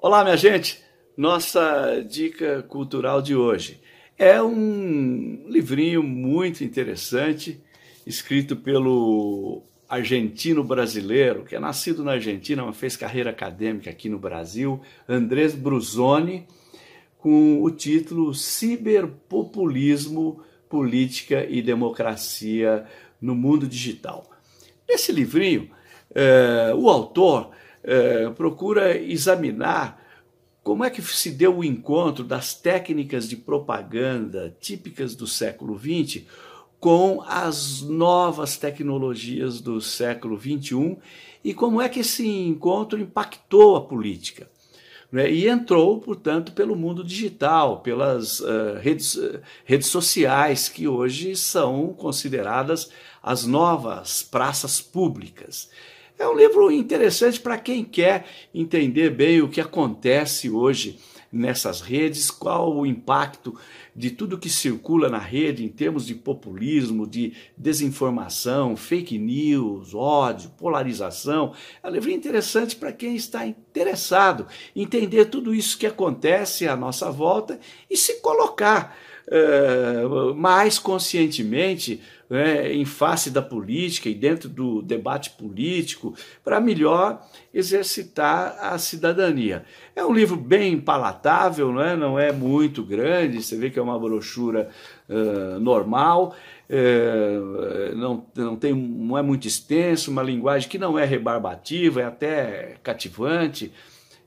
Olá, minha gente! Nossa dica cultural de hoje é um livrinho muito interessante, escrito pelo argentino brasileiro, que é nascido na Argentina, mas fez carreira acadêmica aqui no Brasil, Andrés Bruzoni, com o título Ciberpopulismo, Política e Democracia no Mundo Digital. Nesse livrinho, eh, o autor eh, procura examinar como é que se deu o encontro das técnicas de propaganda típicas do século XX com as novas tecnologias do século XXI e como é que esse encontro impactou a política. Né? E entrou, portanto, pelo mundo digital, pelas uh, redes, uh, redes sociais, que hoje são consideradas as novas praças públicas. É um livro interessante para quem quer entender bem o que acontece hoje nessas redes, qual o impacto de tudo que circula na rede em termos de populismo, de desinformação, fake news, ódio, polarização. É um livro interessante para quem está interessado em entender tudo isso que acontece à nossa volta e se colocar uh, mais conscientemente né, em face da política e dentro do debate político para melhor exercitar a cidadania. É um livro bem palatável, não é, não é muito grande, você vê que é uma brochura uh, normal, uh, não, não, tem, não é muito extenso, uma linguagem que não é rebarbativa, é até cativante.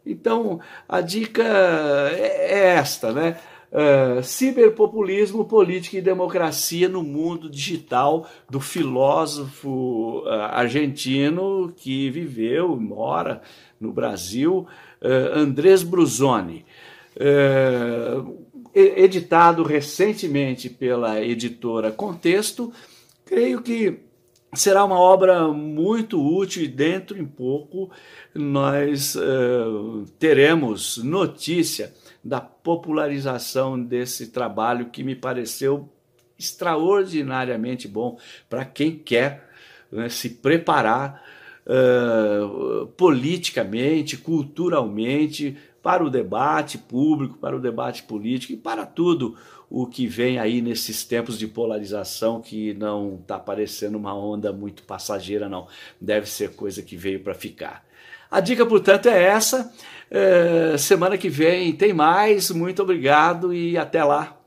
Então, a dica é, é esta, né? Uh, ciberpopulismo, política e democracia no mundo digital do filósofo uh, argentino que viveu e mora no Brasil, uh, Andrés Bruzoni. editado recentemente pela editora Contexto, creio que será uma obra muito útil e dentro em pouco nós teremos notícia da popularização desse trabalho que me pareceu extraordinariamente bom para quem quer né, se preparar uh, politicamente, culturalmente para o debate público, para o debate político e para tudo o que vem aí nesses tempos de polarização que não está parecendo uma onda muito passageira, não. Deve ser coisa que veio para ficar. A dica, portanto, é essa. É, semana que vem tem mais. Muito obrigado e até lá.